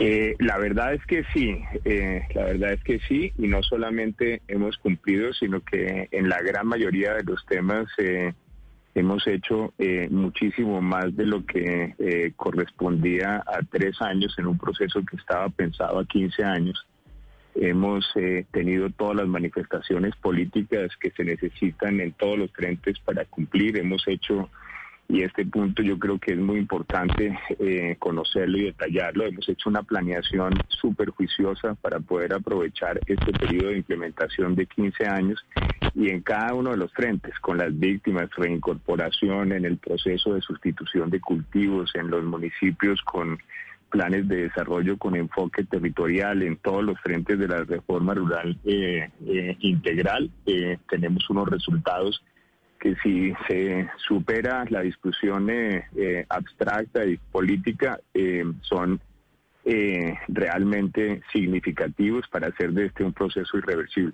Eh, la verdad es que sí, eh, la verdad es que sí, y no solamente hemos cumplido, sino que en la gran mayoría de los temas eh, hemos hecho muchísimo más de lo que correspondía a tres años en un proceso que estaba pensado a 15 años. Hemos tenido todas las manifestaciones políticas que se necesitan en todos los frentes para cumplir. Hemos hecho y este punto yo creo que es muy importante eh, conocerlo y detallarlo. Hemos hecho una planeación súper juiciosa para poder aprovechar este periodo de implementación de 15 años y en cada uno de los frentes, con las víctimas, reincorporación, en el proceso de sustitución de cultivos, en los municipios con planes de desarrollo con enfoque territorial en todos los frentes de la reforma rural eh, eh, integral. tenemos unos resultados que si se supera la discusión eh, eh, abstracta y política, eh, son realmente significativos para hacer de este un proceso irreversible.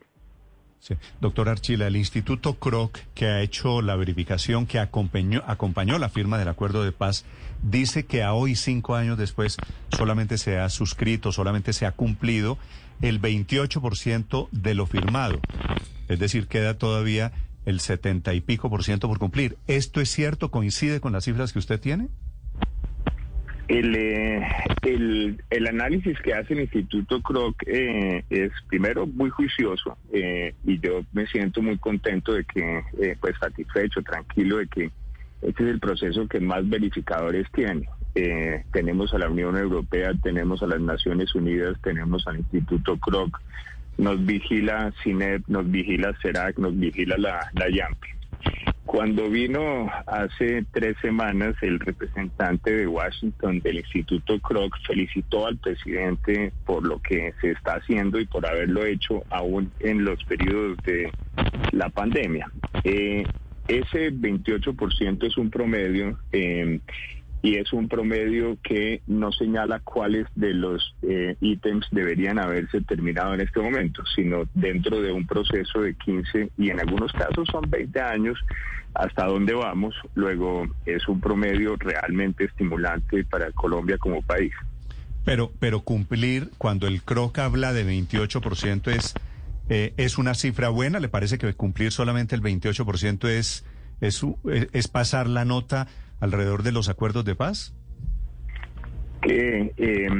Sí. Doctor Archila, el Instituto Kroc, que ha hecho la verificación, que acompañó, acompañó la firma del acuerdo de paz, dice que a hoy, cinco años después, solamente se ha suscrito, solamente se ha cumplido el 28% de lo firmado. Es decir, queda todavía el 70 y pico por ciento por cumplir. ¿Esto es cierto? ¿Coincide con las cifras que usted tiene? El, eh, el, análisis que hace el Instituto Kroc eh, es primero muy juicioso eh, y yo me siento muy contento de que, pues satisfecho, tranquilo de que este es el proceso que más verificadores tiene. tenemos a la Unión Europea, tenemos a las Naciones Unidas, tenemos al Instituto Kroc, nos vigila CINEP, nos vigila CERAC, nos vigila la, la YAMP. Cuando vino hace tres semanas el representante de Washington del Instituto Kroc felicitó al presidente por lo que se está haciendo y por haberlo hecho aún en los periodos de la pandemia. Eh, ese 28% es un promedio. Eh, y es un promedio que no señala cuáles de los eh, ítems deberían haberse terminado en este momento, sino dentro de un proceso de 15 y en algunos casos son 20 años hasta dónde vamos. Luego es un promedio realmente estimulante para Colombia como país. Pero, pero cumplir, cuando el CROC habla de 28% es, eh, es una cifra buena, ¿le parece que cumplir solamente el 28% es, es, es pasar la nota? Alrededor de los acuerdos de paz? Qué, em,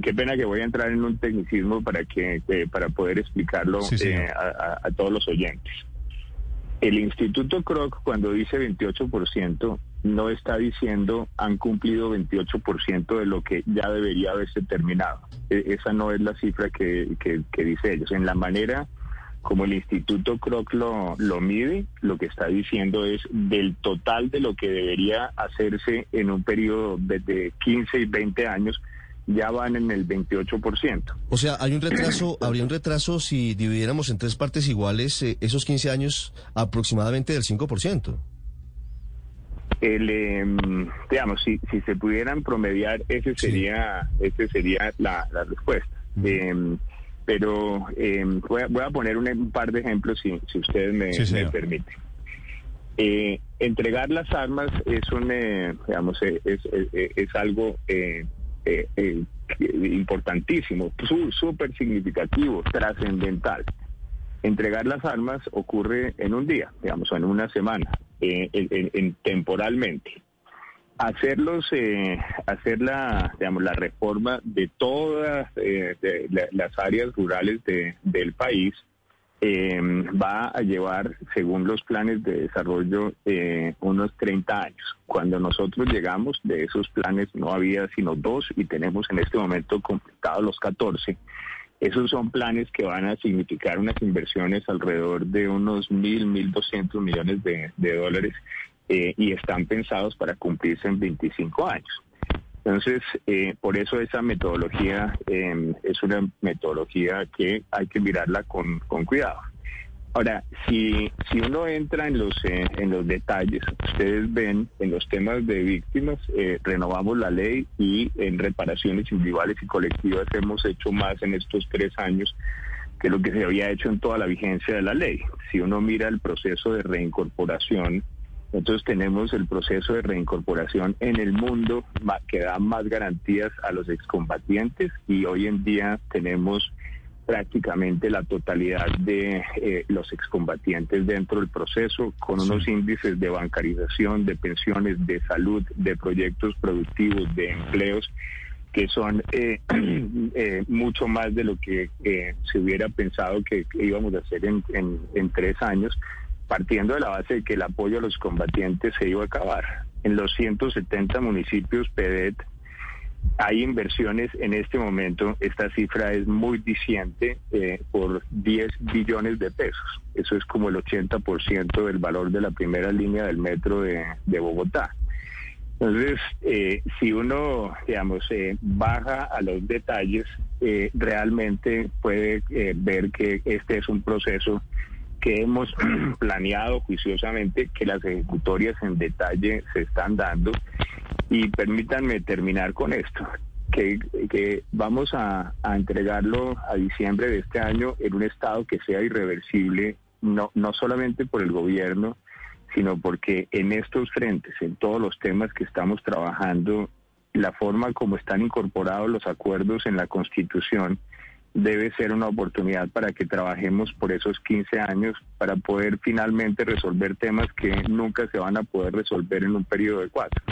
qué, pena que voy a entrar en un tecnicismo para que para poder explicarlo eh, a, todos los oyentes. El Instituto Kroc cuando dice 28% no está diciendo han cumplido 28% de lo que ya debería haberse terminado. E, esa no es la cifra que, que dice ellos. En la manera como el Instituto Kroc lo, lo mide, lo que está diciendo es del total de lo que debería hacerse en un periodo de 15 y 20 años, ya van en el 28%. O sea, hay un retraso, habría un retraso si dividiéramos en tres partes iguales eh, esos 15 años aproximadamente del 5%. El, em, digamos, si, si se pudieran promediar, ese sería, ese sería la, respuesta. Pero eh, voy, a, poner un, par de ejemplos si, si ustedes me, permiten. Eh, entregar las armas es un, eh, digamos, es, es, algo importantísimo, súper significativo, trascendental. Entregar las armas ocurre en un día, digamos, en una semana, en, temporalmente hacerlos eh, hacer la digamos la reforma de todas eh, las áreas rurales del país em, va a llevar según los planes de desarrollo eh, unos 30 años. Cuando nosotros llegamos de esos planes no había sino dos y tenemos en este momento completados los 14 esos son planes que van a significar unas inversiones alrededor de unos mil, mil doscientos millones de, de dólares eh, y están pensados para cumplirse en 25 años. Entonces, eh, por eso esa metodología em, es una metodología que hay que mirarla con, con cuidado. Ahora, si, si uno entra en los, eh, en los detalles, ustedes ven en los temas de víctimas, renovamos la ley y en reparaciones individuales y colectivas hemos hecho más en estos tres años que lo que se había hecho en toda la vigencia de la ley. Si uno mira el proceso de reincorporación, Nosotros tenemos el proceso de reincorporación en el mundo que da más garantías a los excombatientes y hoy en día tenemos prácticamente la totalidad de eh, los excombatientes dentro del proceso, con unos índices de bancarización, de pensiones, de salud, de proyectos productivos, de empleos, que son eh, eh, mucho más de lo que se hubiera pensado que íbamos a hacer en, en tres años, partiendo de la base de que el apoyo a los combatientes se iba a acabar. En los 170 municipios PEDET hay inversiones en este momento, esta cifra es muy diciente, eh, por 10 billones de pesos. Eso es como el 80% del valor de la primera línea del metro de, Bogotá. Entonces, eh, si uno, digamos, eh, baja a los detalles, realmente puede ver que este es un proceso que hemos planeado juiciosamente, que las ejecutorias en detalle se están dando. Y permítanme terminar con esto, que, que vamos a, entregarlo a diciembre de este año en un estado que sea irreversible, no, no solamente por el gobierno, sino porque en estos frentes, en todos los temas que estamos trabajando, la forma como están incorporados los acuerdos en la Constitución, debe ser una oportunidad para que trabajemos por esos 15 años para poder finalmente resolver temas que nunca se van a poder resolver en un periodo de cuatro.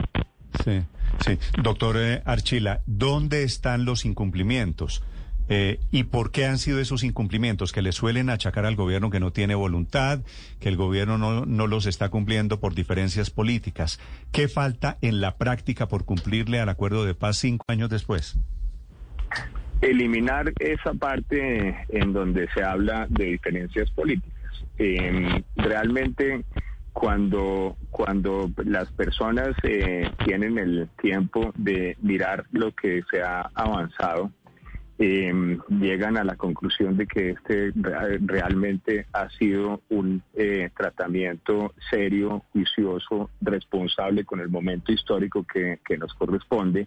Sí, sí. Doctor eh, Archila, ¿dónde están los incumplimientos? Eh, ¿Y por qué han sido esos incumplimientos que le suelen achacar al gobierno que no tiene voluntad, que el gobierno no, no los está cumpliendo por diferencias políticas? ¿Qué falta en la práctica por cumplirle al acuerdo de paz cinco años después? Eliminar esa parte en donde se habla de diferencias políticas. Eh, realmente cuando, cuando las personas eh, tienen el tiempo de mirar lo que se ha avanzado, em, llegan a la conclusión de que este realmente ha sido un eh, tratamiento serio, juicioso, responsable con el momento histórico que, que nos corresponde.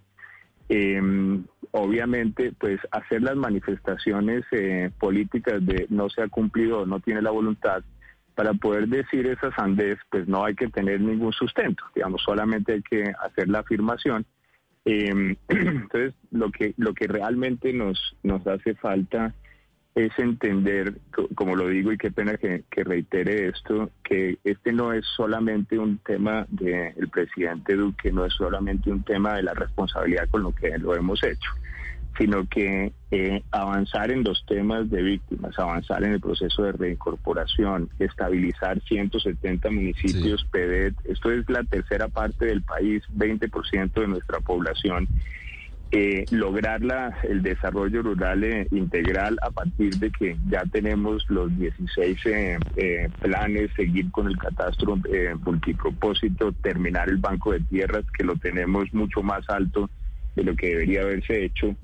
Em, obviamente, pues hacer las manifestaciones eh, políticas de no se ha cumplido, no tiene la voluntad, para poder decir esas sandez, pues no hay que tener ningún sustento, digamos, solamente hay que hacer la afirmación. Em, entonces, lo que, lo que realmente nos, nos hace falta es entender, como lo digo y qué pena que, reitere esto, que este no es solamente un tema del presidente Duque, no es solamente un tema de la responsabilidad con lo que lo hemos hecho sino que eh, avanzar en los temas de víctimas, avanzar en el proceso de reincorporación, estabilizar 170 municipios PEDET, esto es la tercera parte del país, 20% de nuestra población, eh, lograr el desarrollo rural eh, integral a partir de que ya tenemos los 16 planes, seguir con el catastro multipropósito, terminar el banco de tierras que lo tenemos mucho más alto de lo que debería haberse hecho.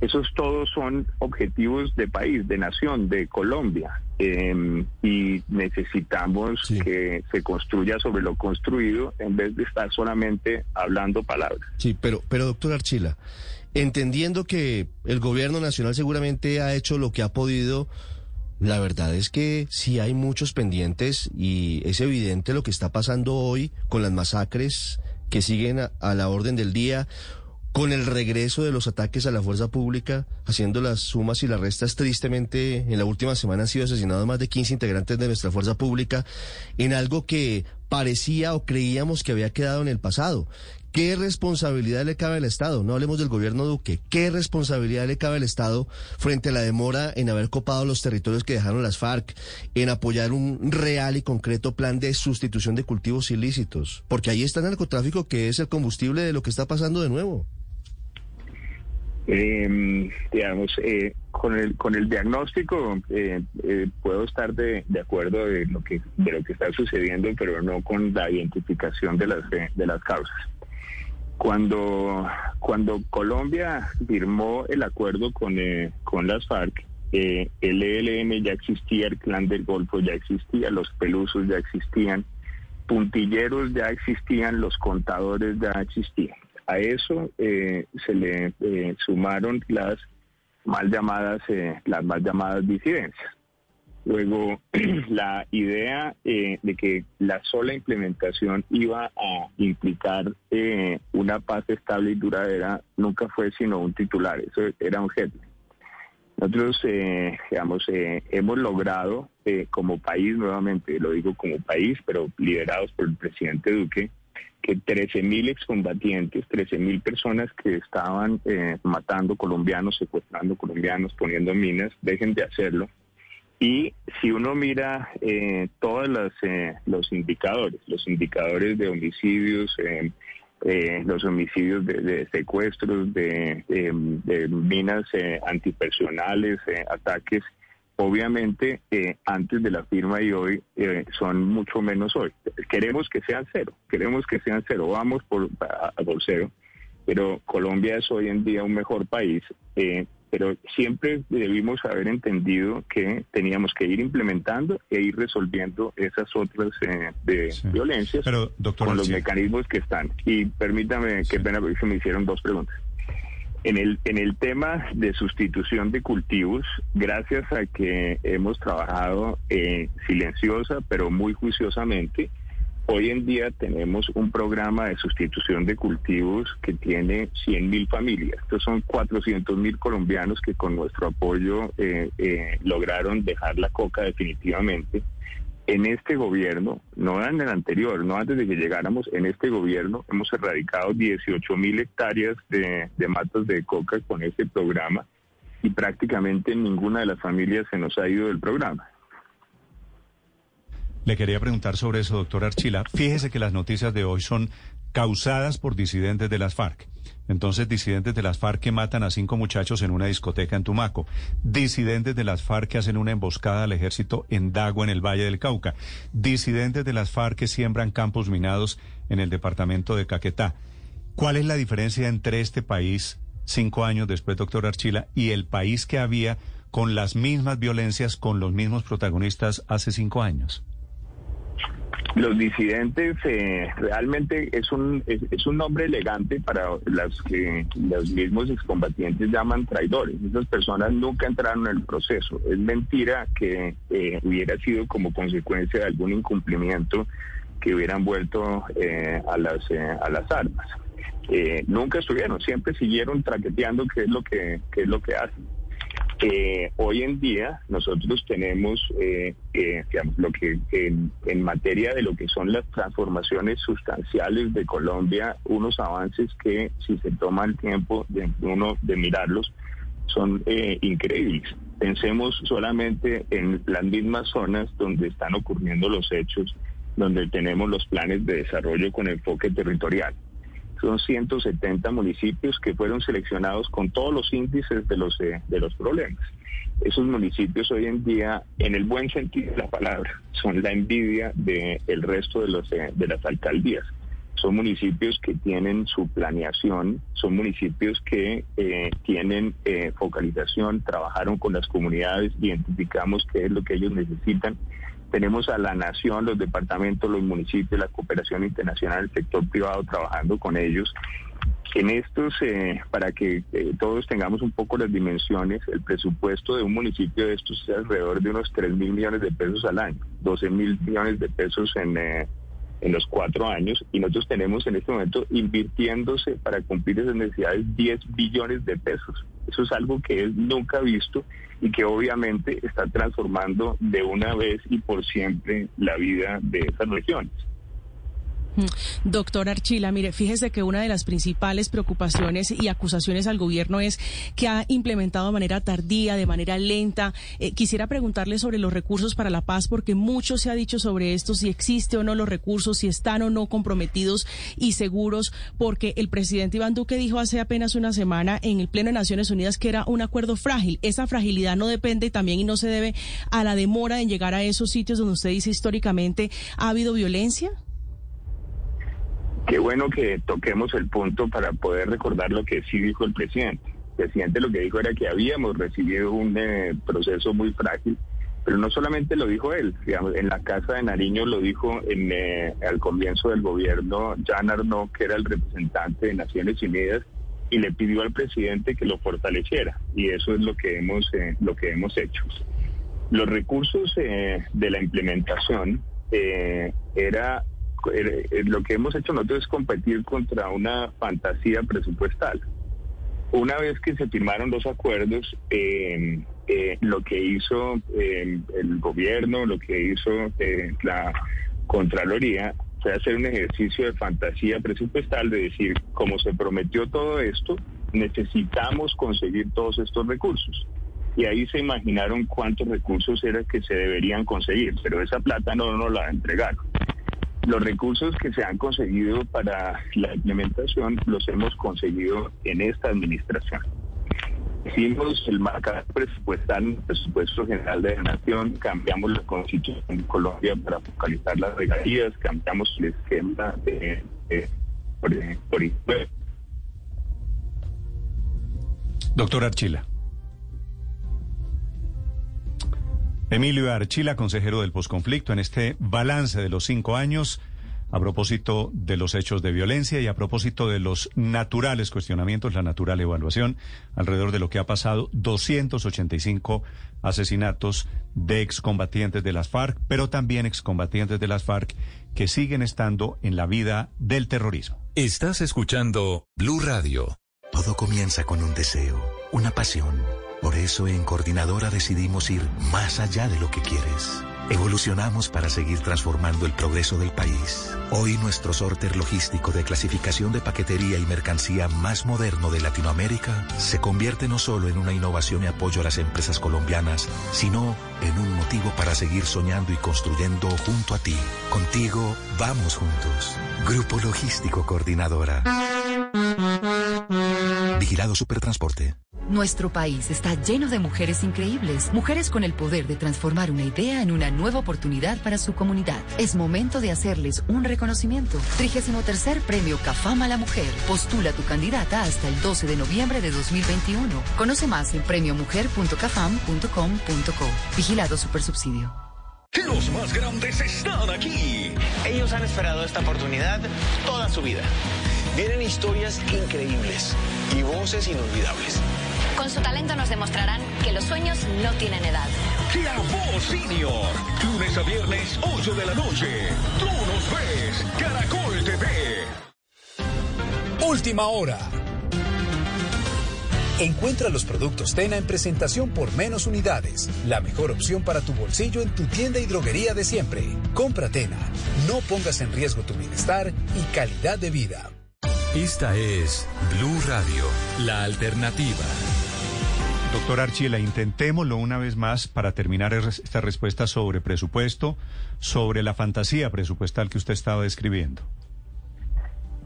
Esos todos son objetivos de país, de nación, de Colombia. Em, y necesitamos que se construya sobre lo construido en vez de estar solamente hablando palabras. Sí, pero, pero doctor Archila, entendiendo que el gobierno nacional seguramente ha hecho lo que ha podido, la verdad es que sí hay muchos pendientes y es evidente lo que está pasando hoy con las masacres que siguen a la orden del día con el regreso de los ataques a la fuerza pública, haciendo las sumas y las restas, tristemente en la última semana han sido asesinados más de 15 integrantes de nuestra fuerza pública en algo que parecía o creíamos que había quedado en el pasado. ¿Qué responsabilidad le cabe al Estado? No hablemos del gobierno Duque. ¿Qué responsabilidad le cabe al Estado frente a la demora en haber copado los territorios que dejaron las FARC, en apoyar un real y concreto plan de sustitución de cultivos ilícitos? Porque ahí está el narcotráfico que es el combustible de lo que está pasando de nuevo. Eh, digamos, eh, con el con el diagnóstico eh, puedo estar de, de, acuerdo de lo que de lo que está sucediendo, pero no con la identificación de las de las causas. Cuando cuando Colombia firmó el acuerdo con con las FARC, el ELN ya existía, el Clan del Golfo ya existía, los Pelusos ya existían, puntilleros ya existían, los contadores ya existían. A eso eh, se le eh, sumaron las mal llamadas, eh, las mal llamadas disidencias. Luego, la idea eh, de que la sola implementación iba a implicar una paz estable y duradera nunca fue sino un titular, eso era un headline. Nosotros, eh, digamos, hemos logrado como país, nuevamente lo digo como país, pero liderados por el presidente Duque, que 13.000 excombatientes, 13.000 personas que estaban matando colombianos, secuestrando colombianos, poniendo minas, dejen de hacerlo. Y si uno mira eh, todos eh, los indicadores, los indicadores de homicidios, eh, eh los homicidios de, secuestros, de, de minas antipersonales, ataques, obviamente antes de la firma y hoy son mucho menos hoy. Queremos que sean cero, queremos que sean cero, vamos por, por cero, pero Colombia es hoy en día un mejor país pero siempre debimos haber entendido que teníamos que ir implementando e ir resolviendo esas otras eh, de violencias con los mecanismos que están. Y permítame, qué pena, porque me hicieron dos preguntas. En el, en el tema de sustitución de cultivos, gracias a que hemos trabajado eh, silenciosa pero muy juiciosamente, Hoy en día tenemos un programa de sustitución de cultivos que tiene 100 mil familias. Estos son 400 mil colombianos que con nuestro apoyo eh, eh, lograron dejar la coca definitivamente. En este gobierno, no en el anterior, no antes de que llegáramos, en este gobierno hemos erradicado 18 mil hectáreas de, de matas de coca con este programa y prácticamente ninguna de las familias se nos ha ido del programa. Le quería preguntar sobre eso, doctor Archila. Fíjese que las noticias de hoy son causadas por disidentes de las FARC. Entonces, disidentes de las FARC que matan a cinco muchachos en una discoteca en Tumaco. Disidentes de las FARC que hacen una emboscada al ejército en Dago, en el Valle del Cauca. Disidentes de las FARC que siembran campos minados en el departamento de Caquetá. ¿Cuál es la diferencia entre este país, cinco años después, doctor Archila, y el país que había con las mismas violencias, con los mismos protagonistas hace cinco años? Los disidentes eh, realmente es un, es, un nombre elegante para las que los mismos excombatientes llaman traidores. Esas personas nunca entraron en el proceso. Es mentira que eh, hubiera sido como consecuencia de algún incumplimiento que hubieran vuelto eh, a, las, a las armas. nunca estuvieron, siempre siguieron traqueteando qué es lo que, qué es lo que hacen. Eh, hoy en día nosotros tenemos, eh, eh, lo que en, en, materia de lo que son las transformaciones sustanciales de Colombia, unos avances que si se toma el tiempo de uno de mirarlos son increíbles. Pensemos solamente en las mismas zonas donde están ocurriendo los hechos, donde tenemos los planes de desarrollo con enfoque territorial son 170 municipios que fueron seleccionados con todos los índices de los, eh, de los problemas. Esos municipios hoy en día, en el buen sentido de la palabra, son la envidia del el resto de, los, eh, de las alcaldías. Son municipios que tienen su planeación, son municipios que eh, tienen focalización, trabajaron con las comunidades, identificamos qué es lo que ellos necesitan tenemos a la nación, los departamentos, los municipios, la cooperación internacional, el sector privado trabajando con ellos. En estos, eh, para que eh, todos tengamos un poco las dimensiones, el presupuesto de un municipio de estos es alrededor de unos 3 mil millones de pesos al año, 12 mil millones de pesos en, eh, en los cuatro años, y nosotros tenemos en este momento invirtiéndose para cumplir esas necesidades 10 billones de pesos. Eso es algo que es nunca visto y que obviamente está transformando de una vez y por siempre la vida de esas regiones. Mm. Doctor Archila, mire, fíjese que una de las principales preocupaciones y acusaciones al gobierno es que ha implementado de manera tardía, de manera lenta. Eh, quisiera preguntarle sobre los recursos para la paz, porque mucho se ha dicho sobre esto, si existe o no los recursos, si están o no comprometidos y seguros, porque el presidente Iván Duque dijo hace apenas una semana en el Pleno de Naciones Unidas que era un acuerdo frágil. Esa fragilidad no depende también y no se debe a la demora en llegar a esos sitios donde usted dice históricamente ha habido violencia. Qué bueno que toquemos el punto para poder recordar lo que sí dijo el presidente. El presidente lo que dijo era que habíamos recibido un eh, proceso muy frágil, pero no solamente lo dijo él, digamos, en la Casa de Nariño lo dijo en, eh, al comienzo del gobierno Jan Arnaud, que era el representante de Naciones Unidas, y le pidió al presidente que lo fortaleciera, y eso es lo que hemos, eh, lo que hemos hecho. Los recursos eh, de la implementación eh, era, lo que hemos hecho nosotros es competir contra una fantasía presupuestal. Una vez que se firmaron los acuerdos, lo que hizo el gobierno, lo que hizo la Contraloría, fue hacer un ejercicio de fantasía presupuestal de decir, como se prometió todo esto, necesitamos conseguir todos estos recursos y ahí se imaginaron cuántos recursos era que se deberían conseguir, pero esa plata no nos la entregaron. Los recursos que se han conseguido para la implementación los hemos conseguido en esta administración. Hicimos el marcador presupuestal, el presupuesto general de la nación, cambiamos la constitución en Colombia para focalizar las regalías, cambiamos el esquema de, por, por Doctor Archila. Emilio Archila, consejero del posconflicto, en este balance de los cinco años, a propósito de los hechos de violencia y a propósito de los naturales cuestionamientos, la natural evaluación alrededor de lo que ha pasado, 285 asesinatos de excombatientes de las FARC, pero también excombatientes de las FARC que siguen estando en la vida del terrorismo. Estás escuchando Blue Radio. Todo comienza con un deseo, una pasión por eso en Coordinadora decidimos ir más allá de lo que quieres. Evolucionamos para seguir transformando el progreso del país. Hoy nuestro sorter logístico de clasificación de paquetería y mercancía más moderno de Latinoamérica se convierte no solo en una innovación y apoyo a las empresas colombianas, sino en un motivo para seguir soñando y construyendo junto a ti. Contigo vamos juntos. Grupo Logístico Coordinadora. Vigilado Supertransporte. Nuestro país está lleno de mujeres increíbles, mujeres con el poder de transformar una idea en una nueva oportunidad para su comunidad. Es momento de hacerles un reconocimiento. 33 Premio Cafama a la Mujer. Postula tu candidata hasta el 12 de noviembre de 2021. Conoce más en premiomujer.cafam.com.co. Vigilado Supersubsidio. Los más grandes están aquí. Ellos han esperado esta oportunidad toda su vida. Vienen historias increíbles y voces inolvidables. Con su talento nos demostrarán que los sueños no tienen edad. La Voz Senior. Lunes a viernes, 8 de la noche. Tú nos ves. Caracol TV. Última hora. Encuentra los productos Tena en presentación por menos unidades. La mejor opción para tu bolsillo en tu tienda y droguería de siempre. Compra Tena. No pongas en riesgo tu bienestar y calidad de vida. Esta es Blue Radio, la alternativa. Doctor Archila, intentémoslo una vez más para terminar esta respuesta sobre presupuesto, sobre la fantasía presupuestal que usted estaba describiendo.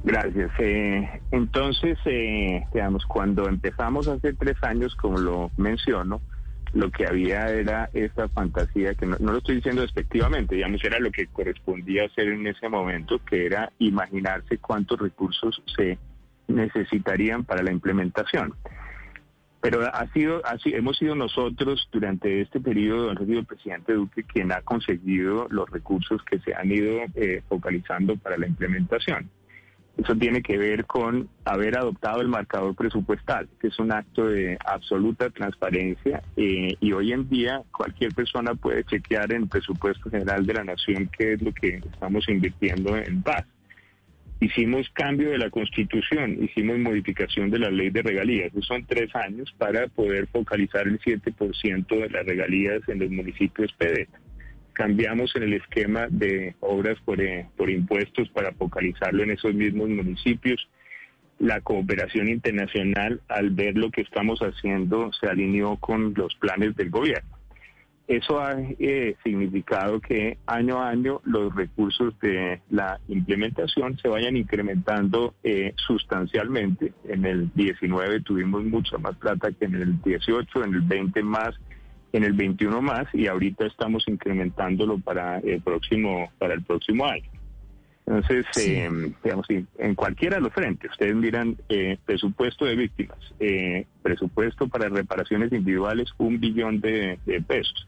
Gracias. Eh, entonces, eh, digamos, cuando empezamos hace tres años, como lo menciono, lo que había era esta fantasía, que no, no, lo estoy diciendo despectivamente, digamos, era lo que correspondía hacer en ese momento, que era imaginarse cuántos recursos se necesitarían para la implementación. Pero ha sido, hemos sido nosotros durante este periodo, ha sido el presidente Duque quien ha conseguido los recursos que se han ido eh, focalizando para la implementación. Eso tiene que ver con haber adoptado el marcador presupuestal, que es un acto de absoluta transparencia eh, y hoy en día cualquier persona puede chequear en el presupuesto general de la nación qué es lo que estamos invirtiendo en paz. Hicimos cambio de la constitución, hicimos modificación de la ley de regalías. Esos son tres años para poder focalizar el 7% de las regalías en los municipios PD. Cambiamos en el esquema de obras por, eh, por impuestos para focalizarlo en esos mismos municipios. La cooperación internacional, al ver lo que estamos haciendo, se alineó con los planes del gobierno. Eso ha eh, significado que año a año los recursos de la implementación se vayan incrementando eh, sustancialmente. En el 19 tuvimos mucha más plata que en el 18, en el 20 más, en el 21 más y ahorita estamos incrementándolo para el próximo para el próximo año. Entonces, eh, digamos, en cualquiera de los frentes, ustedes miran eh, presupuesto de víctimas, eh, presupuesto para reparaciones individuales, un billón de pesos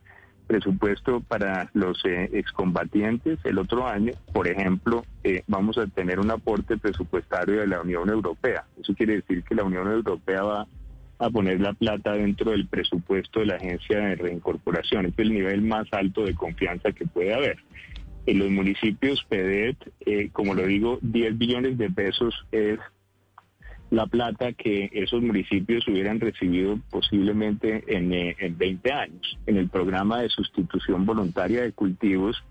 presupuesto para los eh, excombatientes el otro año, por ejemplo, eh, vamos a tener un aporte presupuestario de la Unión Europea. Eso quiere decir que la Unión Europea va a poner la plata dentro del presupuesto de la agencia de reincorporación. Este es el nivel más alto de confianza que puede haber. En los municipios PEDET, eh, como lo digo, 10 billones de pesos es la plata que esos municipios hubieran recibido posiblemente en, eh, en 20 años. En el programa de sustitución voluntaria de cultivos,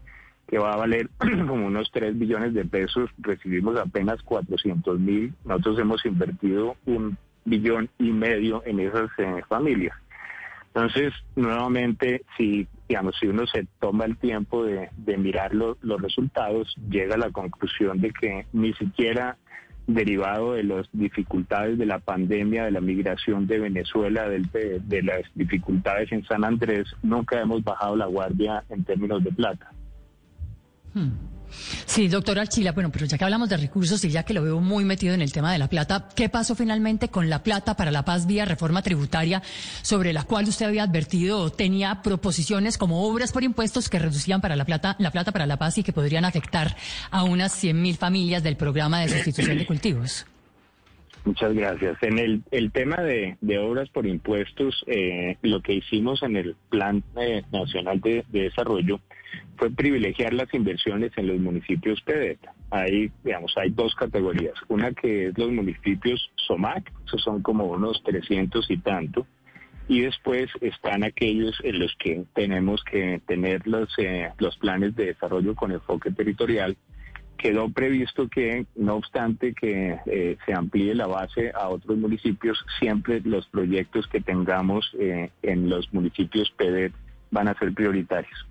que va a valer como unos 3 billones de pesos, recibimos apenas 400 mil. Nosotros hemos invertido un billón y medio en esas eh, familias. Entonces, nuevamente, si digamos, si uno se toma el tiempo de, de mirar los resultados, llega a la conclusión de que ni siquiera derivado de las dificultades de la pandemia, de la migración de Venezuela, de, las dificultades en San Andrés, nunca hemos bajado la guardia en términos de plata. Hmm. Sí, doctor Archila, bueno, pero ya que hablamos de recursos y ya que lo veo muy metido en el tema de la plata, ¿qué pasó finalmente con la plata para la paz vía reforma tributaria sobre la cual usted había advertido o tenía proposiciones como obras por impuestos que reducían para la plata, la plata para la paz y que podrían afectar a unas 100.000 familias del programa de sustitución de cultivos? Muchas gracias. En el, el tema de, obras por impuestos, eh, lo que hicimos en el Plan eh, Nacional de, Desarrollo fue privilegiar las inversiones en los municipios PEDET. Hay, digamos, hay dos categorías. Una que es los municipios SOMAC, esos son como unos 300 y tanto. Y después están aquellos en los que tenemos que tener los, eh, los planes de desarrollo con enfoque territorial quedó previsto que, no obstante que eh, se amplíe la base a otros municipios, siempre los proyectos que tengamos eh, en los municipios PEDET van a ser prioritarios.